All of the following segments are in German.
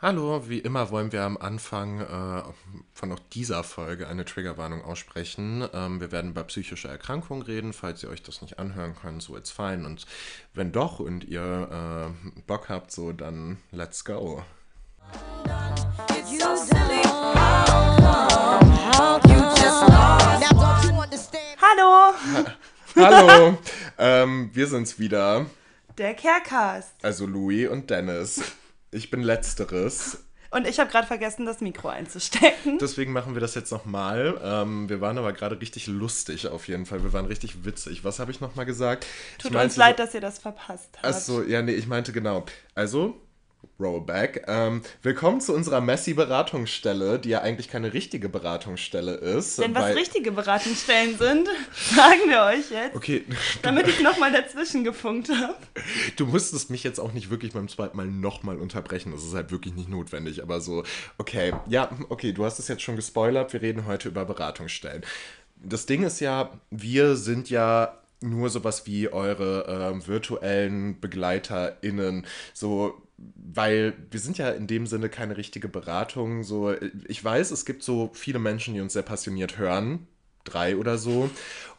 Hallo, wie immer wollen wir am Anfang äh, von auch dieser Folge eine Triggerwarnung aussprechen. Ähm, wir werden über psychische Erkrankungen reden, falls ihr euch das nicht anhören könnt, so it's fine. Und wenn doch und ihr äh, Bock habt, so dann let's go. Hallo, Hallo, ähm, wir sind's wieder. der Carecast. Also Louis und Dennis. Ich bin letzteres. Und ich habe gerade vergessen, das Mikro einzustecken. Deswegen machen wir das jetzt nochmal. Ähm, wir waren aber gerade richtig lustig auf jeden Fall. Wir waren richtig witzig. Was habe ich nochmal gesagt? Tut ich uns leid, dass ihr das verpasst habt. Achso, ja, nee, ich meinte genau. Also, Rollback. Ähm, willkommen zu unserer Messi-Beratungsstelle, die ja eigentlich keine richtige Beratungsstelle ist. Denn was richtige Beratungsstellen sind, sagen wir euch jetzt, Okay, damit ich nochmal dazwischen gefunkt habe. du musstest mich jetzt auch nicht wirklich beim zweiten Mal nochmal unterbrechen. Das ist halt wirklich nicht notwendig. Aber so, okay, ja, okay, du hast es jetzt schon gespoilert. Wir reden heute über Beratungsstellen. Das Ding ist ja, wir sind ja nur sowas wie eure ähm, virtuellen BegleiterInnen. So, weil wir sind ja in dem Sinne keine richtige Beratung. So, ich weiß, es gibt so viele Menschen, die uns sehr passioniert hören. Drei oder so.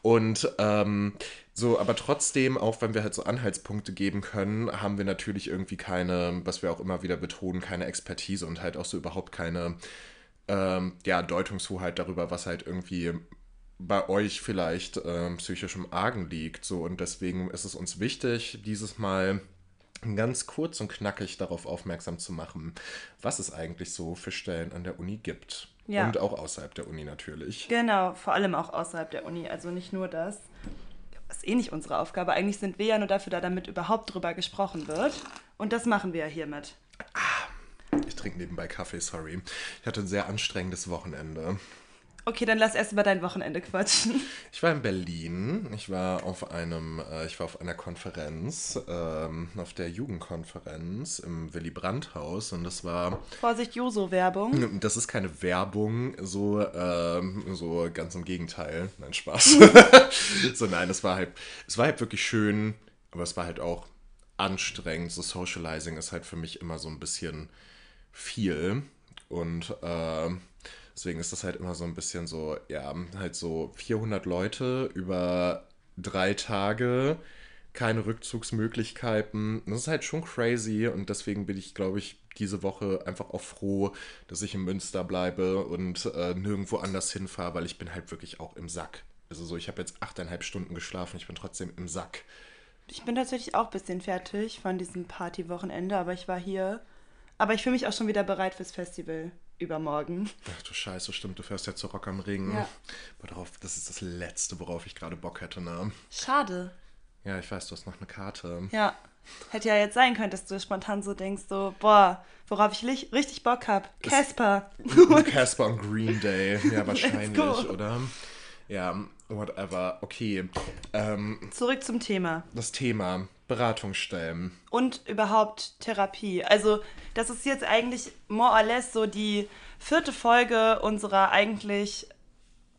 Und ähm, so, aber trotzdem, auch wenn wir halt so Anhaltspunkte geben können, haben wir natürlich irgendwie keine, was wir auch immer wieder betonen, keine Expertise und halt auch so überhaupt keine ähm, ja, Deutungshoheit darüber, was halt irgendwie bei euch vielleicht ähm, psychisch im Argen liegt. So, und deswegen ist es uns wichtig, dieses Mal ganz kurz und knackig darauf aufmerksam zu machen, was es eigentlich so für Stellen an der Uni gibt. Ja. Und auch außerhalb der Uni natürlich. Genau, vor allem auch außerhalb der Uni, also nicht nur das. Das ist eh nicht unsere Aufgabe. Eigentlich sind wir ja nur dafür da, damit überhaupt drüber gesprochen wird. Und das machen wir ja hiermit. Ich trinke nebenbei Kaffee, sorry. Ich hatte ein sehr anstrengendes Wochenende. Okay, dann lass erst über dein Wochenende quatschen. Ich war in Berlin. Ich war auf einem, äh, ich war auf einer Konferenz, ähm, auf der Jugendkonferenz im Willy Brandt Haus und das war, Vorsicht, Juso-Werbung. das ist keine Werbung, so, ähm, so ganz im Gegenteil. Nein, Spaß. so, nein, es war halt, es war halt wirklich schön, aber es war halt auch anstrengend. So Socializing ist halt für mich immer so ein bisschen viel und ähm, deswegen ist das halt immer so ein bisschen so, ja, halt so 400 Leute über drei Tage, keine Rückzugsmöglichkeiten. Das ist halt schon crazy und deswegen bin ich, glaube ich, diese Woche einfach auch froh, dass ich in Münster bleibe und äh, nirgendwo anders hinfahre, weil ich bin halt wirklich auch im Sack. Also so, ich habe jetzt achteinhalb Stunden geschlafen, ich bin trotzdem im Sack. Ich bin tatsächlich auch ein bisschen fertig von diesem Partywochenende, aber ich war hier. Aber ich fühle mich auch schon wieder bereit fürs Festival übermorgen. Ach du Scheiße, stimmt, du fährst ja zu Rock am Ring. Ja. Aber darauf, das ist das Letzte, worauf ich gerade Bock hätte, ne? Schade. Ja, ich weiß, du hast noch eine Karte. Ja. Hätte ja jetzt sein können, dass du spontan so denkst, so, boah, worauf ich richtig Bock hab. Casper. Casper und Green Day. Ja, wahrscheinlich, oder? Ja, whatever. Okay. Ähm, Zurück zum Thema. das Thema Beratungsstellen. Und überhaupt Therapie. Also, das ist jetzt eigentlich more or less so die vierte Folge unserer eigentlich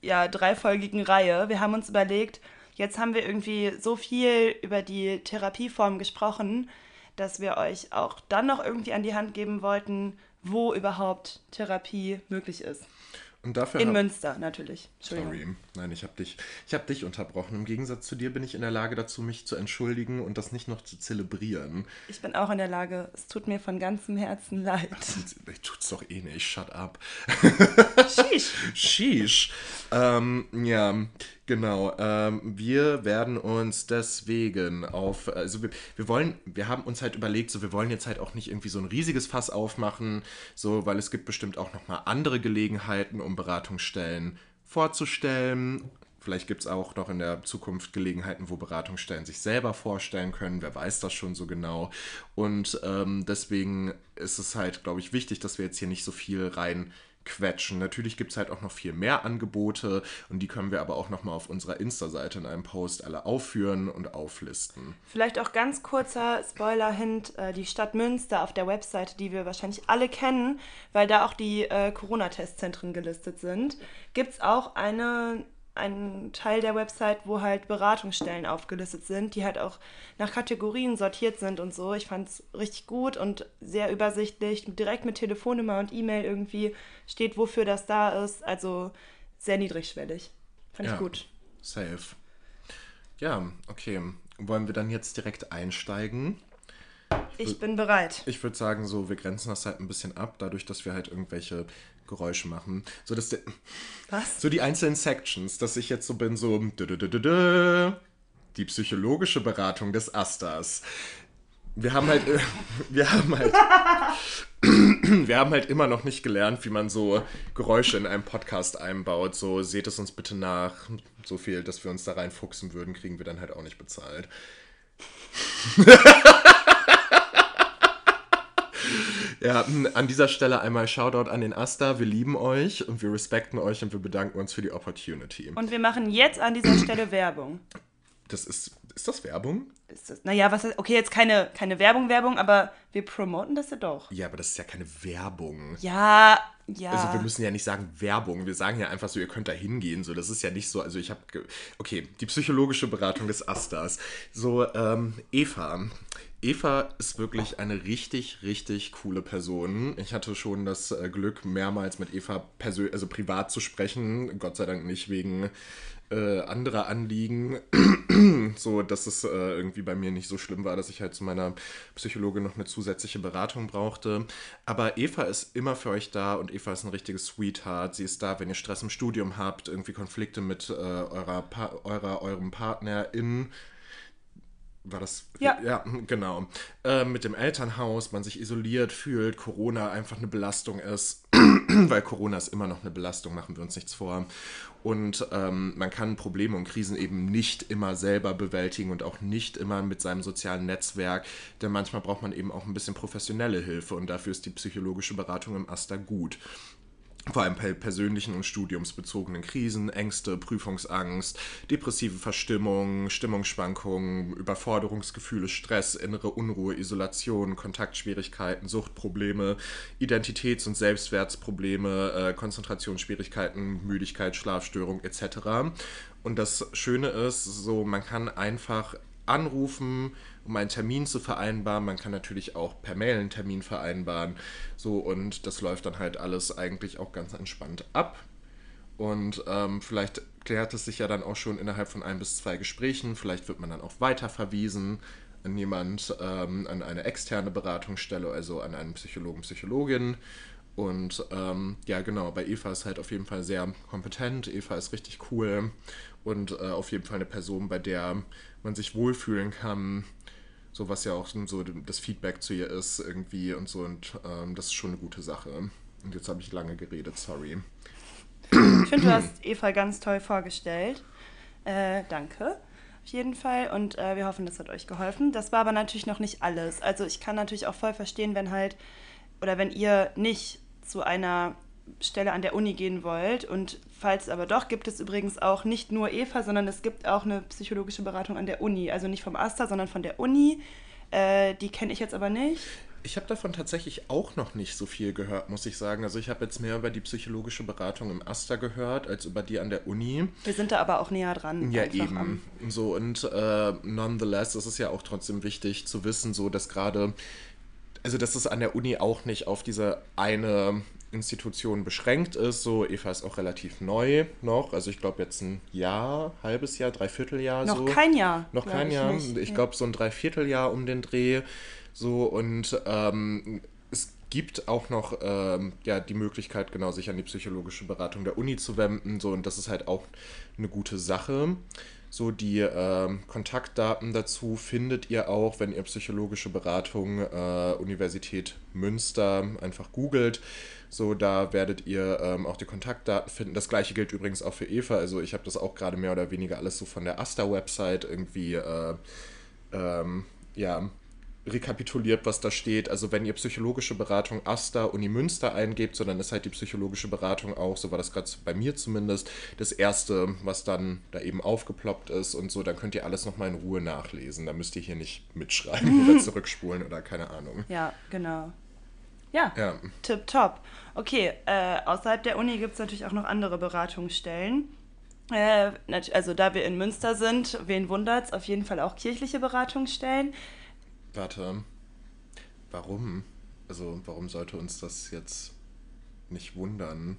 ja, dreifolgigen Reihe. Wir haben uns überlegt, jetzt haben wir irgendwie so viel über die Therapieform gesprochen, dass wir euch auch dann noch irgendwie an die Hand geben wollten, wo überhaupt Therapie möglich ist. Und dafür In hab- Münster natürlich. Sorry, nein, ich habe dich, ich hab dich unterbrochen. Im Gegensatz zu dir bin ich in der Lage dazu, mich zu entschuldigen und das nicht noch zu zelebrieren. Ich bin auch in der Lage, es tut mir von ganzem Herzen leid. Ich tut's doch eh nicht, shut up. Sheesh. Sheesh. Ähm, ja, genau. Ähm, wir werden uns deswegen auf, also wir, wir wollen, wir haben uns halt überlegt, so wir wollen jetzt halt auch nicht irgendwie so ein riesiges Fass aufmachen, so, weil es gibt bestimmt auch nochmal andere Gelegenheiten, um Beratungsstellen vorzustellen. Vielleicht gibt es auch noch in der Zukunft Gelegenheiten, wo Beratungsstellen sich selber vorstellen können. Wer weiß das schon so genau. Und ähm, deswegen ist es halt, glaube ich, wichtig, dass wir jetzt hier nicht so viel rein quetschen. Natürlich gibt es halt auch noch viel mehr Angebote und die können wir aber auch nochmal auf unserer Insta-Seite in einem Post alle aufführen und auflisten. Vielleicht auch ganz kurzer Spoiler-Hint, äh, die Stadt Münster auf der Webseite, die wir wahrscheinlich alle kennen, weil da auch die äh, Corona-Testzentren gelistet sind, gibt es auch eine ein Teil der Website, wo halt Beratungsstellen aufgelistet sind, die halt auch nach Kategorien sortiert sind und so. Ich fand es richtig gut und sehr übersichtlich. Direkt mit Telefonnummer und E-Mail irgendwie steht, wofür das da ist. Also sehr niedrigschwellig. Fand Ja. ich gut. Safe. Ja, okay. Wollen wir dann jetzt direkt einsteigen? Ich bin bereit. Ich würde sagen, so, wir grenzen das halt ein bisschen ab, dadurch, dass wir halt irgendwelche Geräusche machen. So, dass der, Was? so die einzelnen Sections, dass ich jetzt so bin, so die psychologische Beratung des Asters. Wir haben halt, äh, wir haben halt, wir haben halt immer noch nicht gelernt, wie man so Geräusche in einem Podcast einbaut. So, seht es uns bitte nach. So viel, dass wir uns da reinfuchsen würden, kriegen wir dann halt auch nicht bezahlt. Ja, m, an dieser Stelle einmal Shoutout an den Asta. Wir lieben euch und wir respekten euch und wir bedanken uns für die Opportunity. Und wir machen jetzt an dieser Stelle Werbung. Das ist, ist das Werbung? Ist das, naja, was heißt, okay, jetzt keine, keine Werbung, Werbung, aber wir promoten das ja doch. Ja, aber das ist ja keine Werbung. Ja, ja. Also wir müssen ja nicht sagen Werbung, wir sagen ja einfach so, ihr könnt da hingehen. So, das ist ja nicht so, also ich habe, okay, die psychologische Beratung des Astas. So, ähm, Eva. Eva ist wirklich eine richtig, richtig coole Person. Ich hatte schon das äh, Glück, mehrmals mit Eva also privat zu sprechen. Gott sei Dank nicht wegen äh, anderer Anliegen. so, dass es äh, irgendwie bei mir nicht so schlimm war, dass ich halt zu meiner Psychologin noch eine zusätzliche Beratung brauchte. Aber Eva ist immer für euch da und Eva ist ein richtiges Sweetheart. Sie ist da, wenn ihr Stress im Studium habt, irgendwie Konflikte mit äh, eurer, pa eurer, eurem Partner in war das? Ja. Ja, genau. Äh, mit dem Elternhaus, man sich isoliert fühlt, Corona einfach eine Belastung ist, weil Corona ist immer noch eine Belastung, machen wir uns nichts vor. Und ähm, man kann Probleme und Krisen eben nicht immer selber bewältigen und auch nicht immer mit seinem sozialen Netzwerk, denn manchmal braucht man eben auch ein bisschen professionelle Hilfe und dafür ist die psychologische Beratung im Asta gut vor allem bei persönlichen und studiumsbezogenen Krisen, Ängste, Prüfungsangst, depressive Verstimmung, Stimmungsschwankungen, Überforderungsgefühle, Stress, innere Unruhe, Isolation, Kontaktschwierigkeiten, Suchtprobleme, Identitäts- und Selbstwertsprobleme, äh, Konzentrationsschwierigkeiten, Müdigkeit, Schlafstörung etc. Und das Schöne ist, so man kann einfach anrufen, um einen Termin zu vereinbaren. Man kann natürlich auch per Mail einen Termin vereinbaren. So, und das läuft dann halt alles eigentlich auch ganz entspannt ab. Und ähm, vielleicht klärt es sich ja dann auch schon innerhalb von ein bis zwei Gesprächen. Vielleicht wird man dann auch weiterverwiesen an jemand, ähm, an eine externe Beratungsstelle, also an einen Psychologen, Psychologin. Und ähm, ja, genau, bei Eva ist halt auf jeden Fall sehr kompetent. Eva ist richtig cool und äh, auf jeden Fall eine Person, bei der man sich wohlfühlen kann. So was ja auch so das Feedback zu ihr ist irgendwie und so. Und ähm, das ist schon eine gute Sache. Und jetzt habe ich lange geredet, sorry. Ich finde, du hast Eva ganz toll vorgestellt. Äh, danke. Auf jeden Fall. Und äh, wir hoffen, das hat euch geholfen. Das war aber natürlich noch nicht alles. Also ich kann natürlich auch voll verstehen, wenn halt, oder wenn ihr nicht zu einer Stelle an der Uni gehen wollt. Und falls aber doch, gibt es übrigens auch nicht nur Eva, sondern es gibt auch eine psychologische Beratung an der Uni. Also nicht vom Asta, sondern von der Uni. Äh, die kenne ich jetzt aber nicht. Ich habe davon tatsächlich auch noch nicht so viel gehört, muss ich sagen. Also ich habe jetzt mehr über die psychologische Beratung im Asta gehört, als über die an der Uni. Wir sind da aber auch näher dran. Ja, eben. am- So, und äh, nonetheless ist es ja auch trotzdem wichtig zu wissen, so dass gerade, also dass es an der Uni auch nicht auf diese eine Institution beschränkt ist. So, Eva ist auch relativ neu noch. Also ich glaube jetzt ein Jahr, halbes Jahr, Dreivierteljahr Noch so. kein Jahr. Noch kein ich Jahr. nicht. Ich glaube so ein Dreivierteljahr um den Dreh. So und ähm, es gibt auch noch ähm, ja, die Möglichkeit, genau sich an die psychologische Beratung der Uni zu wenden. So, und das ist halt auch eine gute Sache. So, die ähm, Kontaktdaten dazu findet ihr auch, wenn ihr psychologische Beratung äh, Universität Münster einfach googelt. So, da werdet ihr ähm, auch die Kontaktdaten finden. Das gleiche gilt übrigens auch für Eva. Also ich habe das auch gerade mehr oder weniger alles so von der Asta-Website irgendwie äh, ähm, ja, rekapituliert, was da steht. Also wenn ihr psychologische Beratung Asta Uni Münster eingebt, so dann ist halt die psychologische Beratung auch, so war das gerade bei mir zumindest, das erste, was dann da eben aufgeploppt ist und so, dann könnt ihr alles nochmal in Ruhe nachlesen. Da müsst ihr hier nicht mitschreiben oder zurückspulen oder keine Ahnung. Ja, genau. Ja, Ja. tipptopp. Okay, äh, außerhalb der Uni gibt es natürlich auch noch andere Beratungsstellen. Äh, also da wir in Münster sind, wen wundert's, auf jeden Fall auch kirchliche Beratungsstellen. Warte, warum? Also warum sollte uns das jetzt nicht wundern?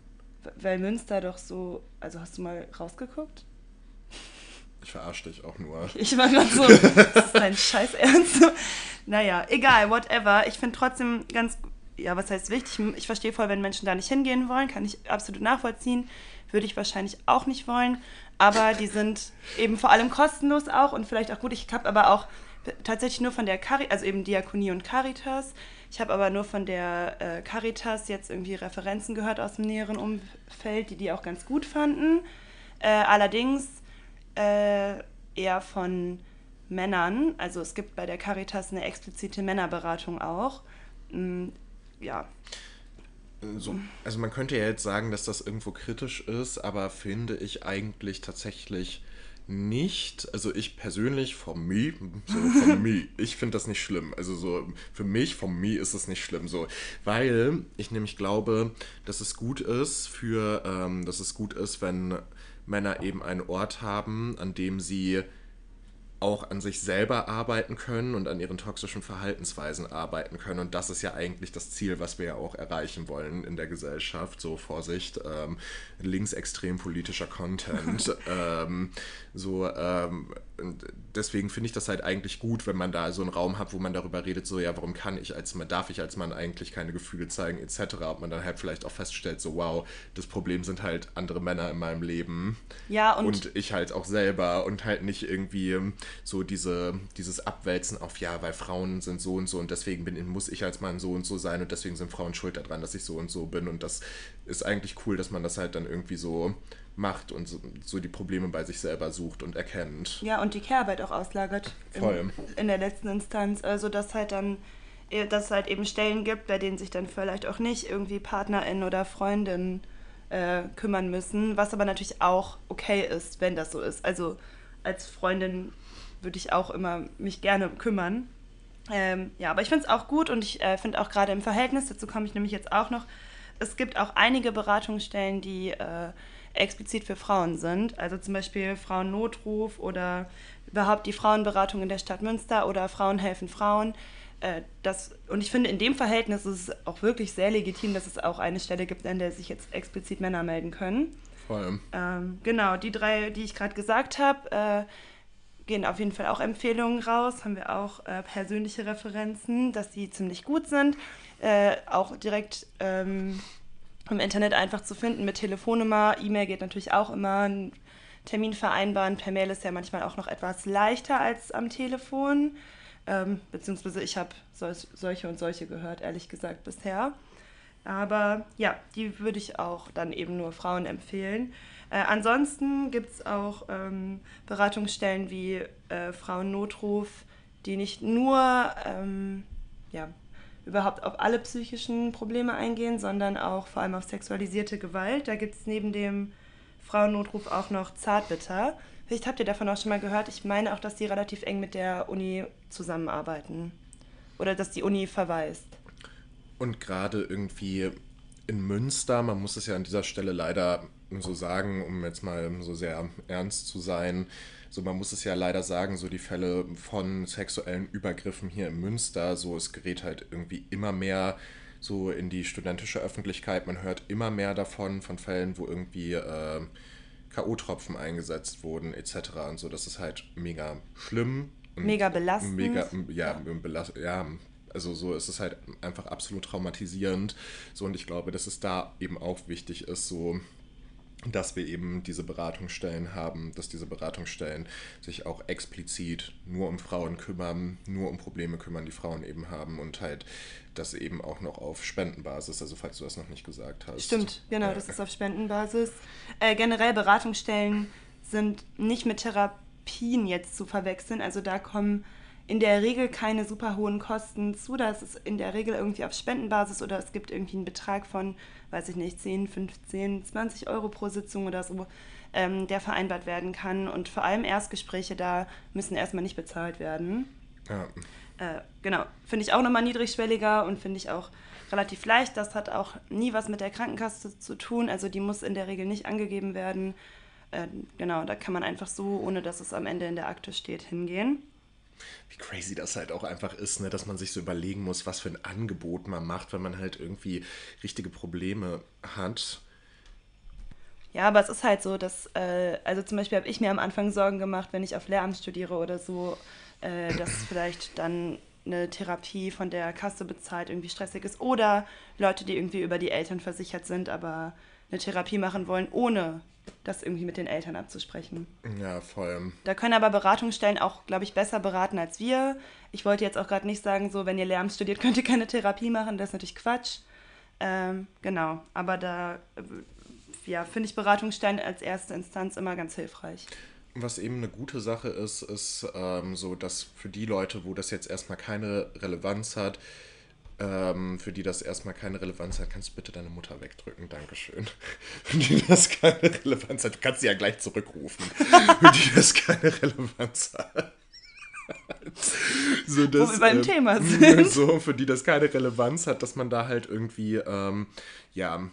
Weil Münster doch so, also hast du mal rausgeguckt? Ich verarsche dich auch nur. Ich war gerade so, das ist dein Scheiß Ernst. naja, egal, whatever. Ich finde trotzdem ganz, ja, was heißt wichtig? Ich verstehe voll, wenn Menschen da nicht hingehen wollen, kann ich absolut nachvollziehen. Würde ich wahrscheinlich auch nicht wollen. Aber die sind eben vor allem kostenlos auch und vielleicht auch gut. Ich habe aber auch tatsächlich nur von der Caritas, also eben Diakonie und Caritas. Ich habe aber nur von der äh, Caritas jetzt irgendwie Referenzen gehört aus dem näheren Umfeld, die die auch ganz gut fanden. Äh, allerdings äh, eher von Männern. Also es gibt bei der Caritas eine explizite Männerberatung auch. Ja. So, also man könnte ja jetzt sagen, dass das irgendwo kritisch ist, aber finde ich eigentlich tatsächlich nicht, also ich persönlich, von mir, so von mir, ich finde das nicht schlimm. Also so, für mich, von mir ist es nicht schlimm, so, weil ich nämlich glaube, dass es gut ist für, ähm, dass es gut ist, wenn Männer eben einen Ort haben, an dem sie auch an sich selber arbeiten können und an ihren toxischen Verhaltensweisen arbeiten können. Und das ist ja eigentlich das Ziel, was wir ja auch erreichen wollen in der Gesellschaft. So Vorsicht, ähm, linksextrem politischer Content. ähm, so, ähm, deswegen finde ich das halt eigentlich gut, wenn man da so einen Raum hat, wo man darüber redet, so ja, warum kann ich als Mann, darf ich als Mann eigentlich keine Gefühle zeigen, etc. Ob man dann halt vielleicht auch feststellt, so wow, das Problem sind halt andere Männer in meinem Leben. Ja, und, und ich halt auch selber und halt nicht irgendwie so diese, dieses Abwälzen auf, ja, weil Frauen sind so und so und deswegen bin, muss ich als Mann so und so sein und deswegen sind Frauen schuld daran, dass ich so und so bin. Und das ist eigentlich cool, dass man das halt dann irgendwie so macht und so, so, die Probleme bei sich selber sucht und erkennt. Ja, und die Care-Arbeit auch auslagert. Voll. In, in der letzten Instanz. Also, dass halt dann äh, dass es halt eben Stellen gibt, bei denen sich dann vielleicht auch nicht irgendwie PartnerInnen oder Freundinnen äh, kümmern müssen, was aber natürlich auch okay ist, wenn das so ist. Also als Freundin würde ich auch immer mich gerne kümmern. Ähm, ja, aber ich finde es auch gut und ich äh, finde auch gerade im Verhältnis, dazu komme ich nämlich jetzt auch noch, es gibt auch einige Beratungsstellen, die äh, explizit für Frauen sind. Also zum Beispiel Frauennotruf oder überhaupt die Frauenberatung in der Stadt Münster oder Frauen helfen Frauen. Äh, das, und ich finde, in dem Verhältnis ist es auch wirklich sehr legitim, dass es auch eine Stelle gibt, an der sich jetzt explizit Männer melden können. Vor allem. Ähm, genau, die drei, die ich gerade gesagt habe, äh, gehen auf jeden Fall auch Empfehlungen raus. Haben wir auch äh, persönliche Referenzen, dass die ziemlich gut sind. Äh, auch direkt ähm, im Internet einfach zu finden mit Telefonnummer. E-Mail geht natürlich auch immer. Ein Termin vereinbaren per Mail ist ja manchmal auch noch etwas leichter als am Telefon. Ähm, beziehungsweise ich habe sol solche und solche gehört, ehrlich gesagt, bisher. Aber ja, die würde ich auch dann eben nur Frauen empfehlen. Äh, ansonsten gibt es auch ähm, Beratungsstellen wie äh, Frauennotruf, die nicht nur ähm, ja, überhaupt auf alle psychischen Probleme eingehen, sondern auch vor allem auf sexualisierte Gewalt. Da gibt es neben dem Frauennotruf auch noch Zartbitter. Vielleicht habt ihr davon auch schon mal gehört. Ich meine auch, dass die relativ eng mit der Uni zusammenarbeiten. Oder dass die Uni verweist. Und gerade irgendwie in Münster, man muss es ja an dieser Stelle leider so sagen, um jetzt mal so sehr ernst zu sein, so man muss es ja leider sagen, so die Fälle von sexuellen Übergriffen hier in Münster, so es gerät halt irgendwie immer mehr so in die studentische Öffentlichkeit. Man hört immer mehr davon, von Fällen, wo irgendwie äh, K.O.-Tropfen eingesetzt wurden, etc. Und so, das ist halt mega schlimm. mega belastend. Mega, ja, ja. Belast ja, also so ist es halt einfach absolut traumatisierend. So, und ich glaube, dass es da eben auch wichtig ist, so dass wir eben diese Beratungsstellen haben, dass diese Beratungsstellen sich auch explizit nur um Frauen kümmern, nur um Probleme kümmern, die Frauen eben haben und halt das eben auch noch auf Spendenbasis, also falls du das noch nicht gesagt hast. Stimmt, genau, ja. das ist auf Spendenbasis. Äh, generell Beratungsstellen sind nicht mit Therapien jetzt zu verwechseln, also da kommen in der Regel keine super hohen Kosten zu. Das ist in der Regel irgendwie auf Spendenbasis oder es gibt irgendwie einen Betrag von, weiß ich nicht, 10, 15, 20 Euro pro Sitzung oder so, ähm, der vereinbart werden kann. Und vor allem Erstgespräche da müssen erstmal nicht bezahlt werden. Ja. Äh, genau, finde ich auch nochmal niedrigschwelliger und finde ich auch relativ leicht. Das hat auch nie was mit der Krankenkasse zu tun. Also die muss in der Regel nicht angegeben werden. äh, genau, da kann man einfach so, ohne dass es am Ende in der Akte steht, hingehen. Wie crazy das halt auch einfach ist, ne? dass man sich so überlegen muss, was für ein Angebot man macht, wenn man halt irgendwie richtige Probleme hat. Ja, aber es ist halt so, dass, äh, also zum Beispiel habe ich mir am Anfang Sorgen gemacht, wenn ich auf Lehramt studiere oder so, äh, dass vielleicht dann eine Therapie von der Kasse bezahlt irgendwie stressig ist. Oder Leute, die irgendwie über die Eltern versichert sind, aber eine Therapie machen wollen, ohne das irgendwie mit den Eltern abzusprechen. Ja, voll. Da können aber Beratungsstellen auch, glaube ich, besser beraten als wir. Ich wollte jetzt auch gerade nicht sagen, so, wenn ihr Lehramt studiert, könnt ihr keine Therapie machen. Das ist natürlich Quatsch. Ähm, genau, aber da äh, ja, finde ich Beratungsstellen als erste Instanz immer ganz hilfreich. Was eben eine gute Sache ist, ist ähm, so, dass für die Leute, wo das jetzt erstmal keine Relevanz hat, ähm, für die das erstmal keine Relevanz hat, kannst du bitte deine Mutter wegdrücken. Dankeschön. Für die das keine Relevanz hat, du kannst sie ja gleich zurückrufen. für die das keine Relevanz hat. so, dass, Wo wir beim ähm, Thema sind. So, für die das keine Relevanz hat, dass man da halt irgendwie, ähm, ja,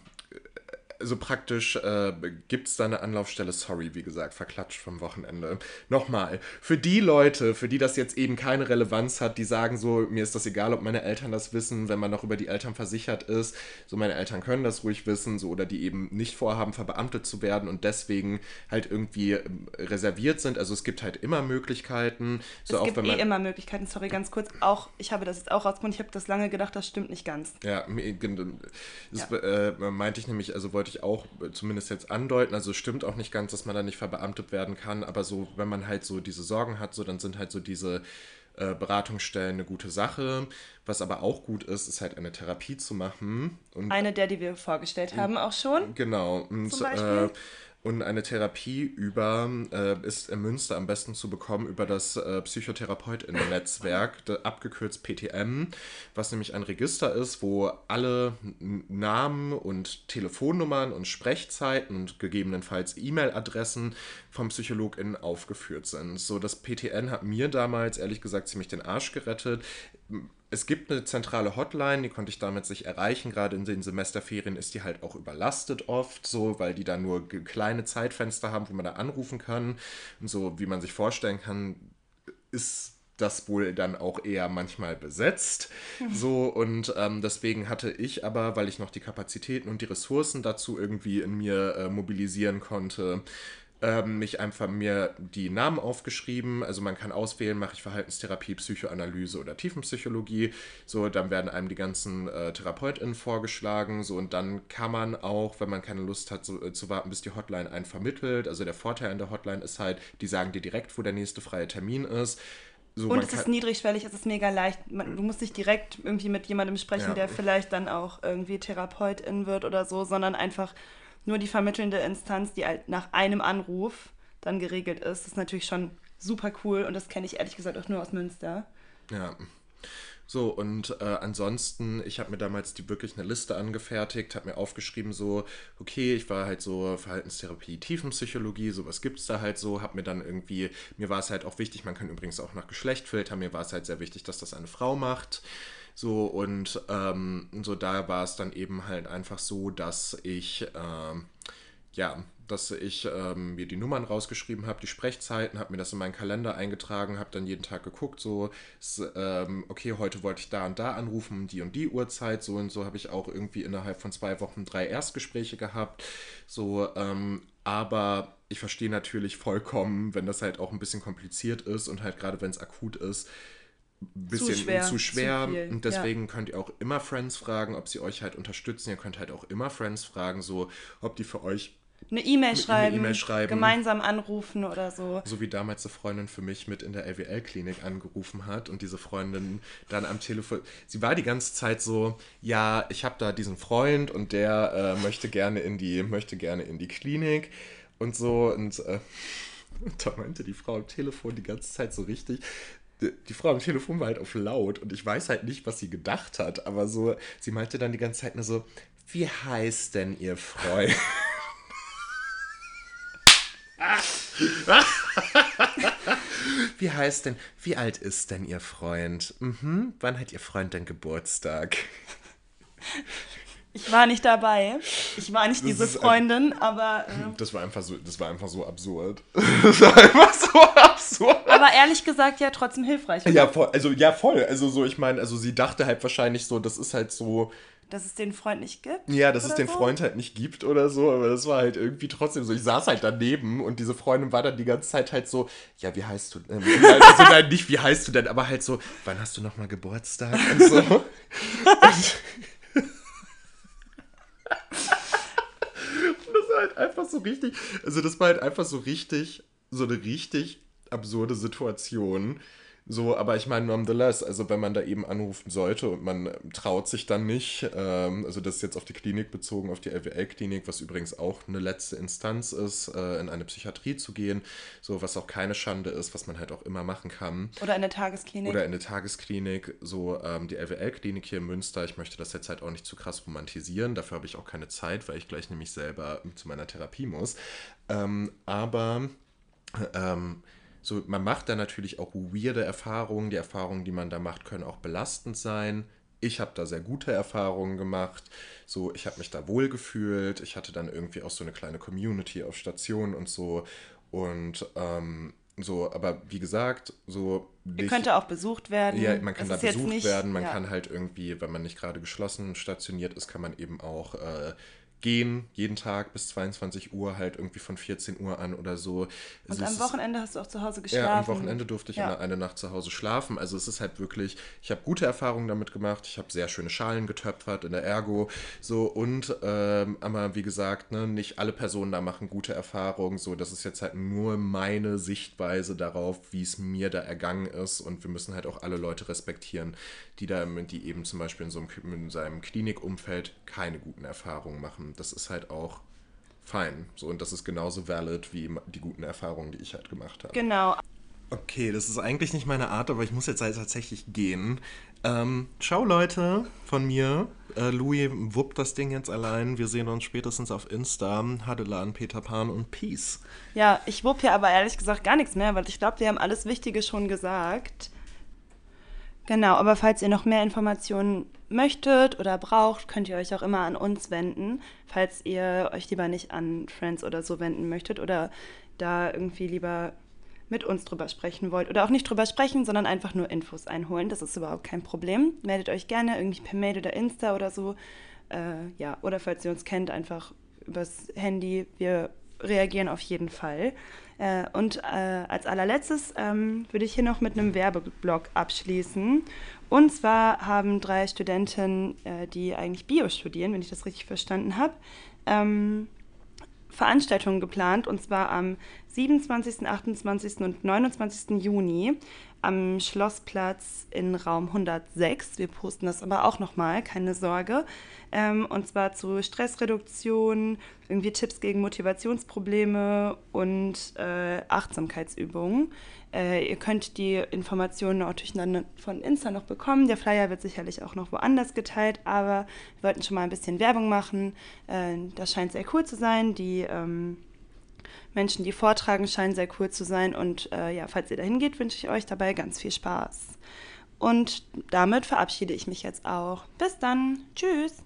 also praktisch äh, gibt es da eine Anlaufstelle, sorry, wie gesagt, verklatscht vom Wochenende. Nochmal, für die Leute, für die das jetzt eben keine Relevanz hat, die sagen so, mir ist das egal, ob meine Eltern das wissen, wenn man noch über die Eltern versichert ist, so meine Eltern können das ruhig wissen, so oder die eben nicht vorhaben, verbeamtet zu werden und deswegen halt irgendwie ähm, reserviert sind. Also es gibt halt immer Möglichkeiten. So es auch gibt eh immer Möglichkeiten, sorry, ganz kurz. Auch, ich habe das jetzt auch rausgefunden, ich habe das lange gedacht, das stimmt nicht ganz. Ja, das äh, meinte ich nämlich, also wollte ich auch äh, zumindest jetzt andeuten, also es stimmt auch nicht ganz, dass man da nicht verbeamtet werden kann, aber so, wenn man halt so diese Sorgen hat, so dann sind halt so diese äh, Beratungsstellen eine gute Sache. Was aber auch gut ist, ist halt eine Therapie zu machen. Und Eine der, die wir vorgestellt haben, auch schon. Genau. Und, Zum Beispiel? äh, und eine Therapie über äh, ist in Münster am besten zu bekommen über das äh, Psychotherapeutinnen-Netzwerk, abgekürzt PTM, was nämlich ein Register ist, wo alle Namen und Telefonnummern und Sprechzeiten und gegebenenfalls E-Mail-Adressen vom PsychologInnen aufgeführt sind. So, das PTN hat mir damals ehrlich gesagt ziemlich den Arsch gerettet es gibt eine zentrale Hotline, die konnte ich damals nicht erreichen. Gerade in den Semesterferien ist die halt auch überlastet oft, so, weil die da nur kleine Zeitfenster haben, wo man da anrufen kann. Und so, wie man sich vorstellen kann, ist das wohl dann auch eher manchmal besetzt. So, und ähm, deswegen hatte ich aber, weil ich noch die Kapazitäten und die Ressourcen dazu irgendwie in mir äh, mobilisieren konnte, ähm, mich einfach mir die Namen aufgeschrieben. Also man kann auswählen, mache ich Verhaltenstherapie, Psychoanalyse oder Tiefenpsychologie. So, dann werden einem die ganzen äh, TherapeutInnen vorgeschlagen. So, und dann kann man auch, wenn man keine Lust hat, so, äh, zu warten, bis die Hotline einen vermittelt. Also der Vorteil an der Hotline ist halt, die sagen dir direkt, wo der nächste freie Termin ist. So, Und es ist niedrigschwellig, es ist mega leicht. Man, du musst nicht direkt irgendwie mit jemandem sprechen, Ja. der vielleicht dann auch irgendwie Therapeutin wird oder so, sondern einfach nur die vermittelnde Instanz, die halt nach einem Anruf dann geregelt ist. Das ist natürlich schon super cool und das kenne ich ehrlich gesagt auch nur aus Münster. Ja. So, und äh, ansonsten, ich habe mir damals die wirklich eine Liste angefertigt, habe mir aufgeschrieben, so, okay, ich war halt so Verhaltenstherapie, Tiefenpsychologie, sowas gibt es da halt so, habe mir dann irgendwie, mir war es halt auch wichtig, man kann übrigens auch nach Geschlecht filtern, mir war es halt sehr wichtig, dass das eine Frau macht. So, und ähm, so da war es dann eben halt einfach so, dass ich, ähm, ja, dass ich ähm, mir die Nummern rausgeschrieben habe, die Sprechzeiten, habe mir das in meinen Kalender eingetragen, habe dann jeden Tag geguckt, so, s- ähm, okay, heute wollte ich da und da anrufen, die und die Uhrzeit, so und so habe ich auch irgendwie innerhalb von zwei Wochen drei Erstgespräche gehabt, so, ähm, aber ich verstehe natürlich vollkommen, wenn das halt auch ein bisschen kompliziert ist und halt gerade wenn es akut ist, ein bisschen schwer, zu schwer. zu und deswegen könnt ihr auch immer Friends fragen, ob sie euch halt unterstützen. Ihr könnt halt auch immer Friends fragen, so ob die für euch Eine E-Mail schreiben, E-Mail schreiben. gemeinsam anrufen oder so. so wie damals eine Freundin für mich mit in der LWL-Klinik angerufen hat und diese Freundin dann am Telefon, sie war die ganze Zeit so, ja, ich habe da diesen Freund und der äh, möchte gerne in die, möchte gerne in die Klinik und so und äh, da meinte die Frau am Telefon die ganze Zeit so richtig, die, Frau am Telefon war halt auf laut und ich weiß halt nicht, was sie gedacht hat, aber so, sie meinte dann die ganze Zeit nur so, wie heißt denn ihr Freund? Wie heißt denn, wie alt ist denn Ihr Freund? Mhm. Wann hat Ihr Freund denn Geburtstag? Ich war nicht dabei. Ich war nicht Das diese ist ein- Freundin, aber, äh, Das war einfach so, das war einfach so absurd. Das war einfach so absurd. aber ehrlich gesagt ja trotzdem hilfreich. oder? Ja, voll, also ja, voll. Also so, ich meine, also sie dachte halt wahrscheinlich so, das ist halt so, Dass es den Freund nicht gibt. ja, dass es den so? Freund halt nicht gibt oder so, aber das war halt irgendwie trotzdem so. Ich saß halt daneben und diese Freundin war dann die ganze Zeit halt so, ja, wie heißt du denn? Also nein, nicht, wie heißt du denn, aber halt so, wann hast du nochmal Geburtstag und so. und, das war halt einfach so richtig, also das war halt einfach so richtig, so eine richtig absurde Situation. So, aber ich meine, nonetheless, also wenn man da eben anrufen sollte und man ähm, traut sich dann nicht, ähm, also das ist jetzt auf die Klinik bezogen, auf die LWL-Klinik, was übrigens auch eine letzte Instanz ist, äh, in eine Psychiatrie zu gehen, so was auch keine Schande ist, was man halt auch immer machen kann. Oder in der Tagesklinik. Oder in eine Tagesklinik, so ähm, die LWL-Klinik hier in Münster. Ich möchte das jetzt halt auch nicht zu krass romantisieren. Dafür habe ich auch keine Zeit, weil ich gleich nämlich selber zu meiner Therapie muss. Ähm, aber ähm, so, man macht da natürlich auch weirde Erfahrungen. Die Erfahrungen, die man da macht, können auch belastend sein. Ich habe da sehr gute Erfahrungen gemacht. So, ich habe mich da wohl gefühlt. Ich hatte dann irgendwie auch so eine kleine Community auf Station und so. Und ähm, so, aber wie gesagt, so Ihr nicht- könnte auch besucht werden. ja, man kann Es da besucht nicht- werden, man ja. kann halt irgendwie, wenn man nicht gerade geschlossen stationiert ist, kann man eben auch äh, gehen, jeden Tag bis 22 Uhr, halt irgendwie von 14 Uhr an oder so. Und am Wochenende hast du auch zu Hause geschlafen. ja, am Wochenende durfte ich Ja. eine, eine Nacht zu Hause schlafen. Also es ist halt wirklich, ich habe gute Erfahrungen damit gemacht. Ich habe sehr schöne Schalen getöpfert in der Ergo. So und, ähm, aber wie gesagt, ne, nicht alle Personen da machen gute Erfahrungen. So, das ist jetzt halt nur meine Sichtweise darauf, wie es mir da ergangen ist. Und wir müssen halt auch alle Leute respektieren, die da, die eben zum Beispiel in so einem, in seinem Klinikumfeld keine guten Erfahrungen machen. Das ist halt auch fein. So, und das ist genauso valid wie die guten Erfahrungen, die ich halt gemacht habe. Genau. Okay, das ist eigentlich nicht meine Art, aber ich muss jetzt halt tatsächlich gehen. Ähm, ciao Leute von mir. Äh, Louis wuppt das Ding jetzt allein. Wir sehen uns spätestens auf Insta. Hadelan, Peter Pan und Peace. Ja, ich wupp hier aber ehrlich gesagt gar nichts mehr, weil ich glaube, wir haben alles Wichtige schon gesagt. Genau, aber falls ihr noch mehr Informationen möchtet oder braucht, könnt ihr euch auch immer an uns wenden, falls ihr euch lieber nicht an Friends oder so wenden möchtet oder da irgendwie lieber mit uns drüber sprechen wollt oder auch nicht drüber sprechen, sondern einfach nur Infos einholen. Das ist überhaupt kein Problem. Meldet euch gerne irgendwie per Mail oder Insta oder so. Äh, ja, oder falls ihr uns kennt, einfach übers Handy. Wir reagieren auf jeden Fall. Äh, und äh, als allerletztes ähm, würde ich hier noch mit einem Werbeblock abschließen. Und zwar haben drei Studenten, äh, die eigentlich Bio studieren, wenn ich das richtig verstanden habe, ähm, Veranstaltungen geplant und zwar am 27., 28. und 29. Juni am Schlossplatz in Raum 106. Wir posten das aber auch nochmal, keine Sorge. Ähm, und zwar zu Stressreduktion, irgendwie Tipps gegen Motivationsprobleme und äh, Achtsamkeitsübungen. Äh, ihr könnt die Informationen natürlich dann von Insta noch bekommen. Der Flyer wird sicherlich auch noch woanders geteilt, aber wir wollten schon mal ein bisschen Werbung machen. Äh, das scheint sehr cool zu sein. Die ähm, Menschen, die vortragen, scheinen sehr cool zu sein. Und äh, ja, falls ihr dahin geht, wünsche ich euch dabei ganz viel Spaß. Und damit verabschiede ich mich jetzt auch. Bis dann. Tschüss.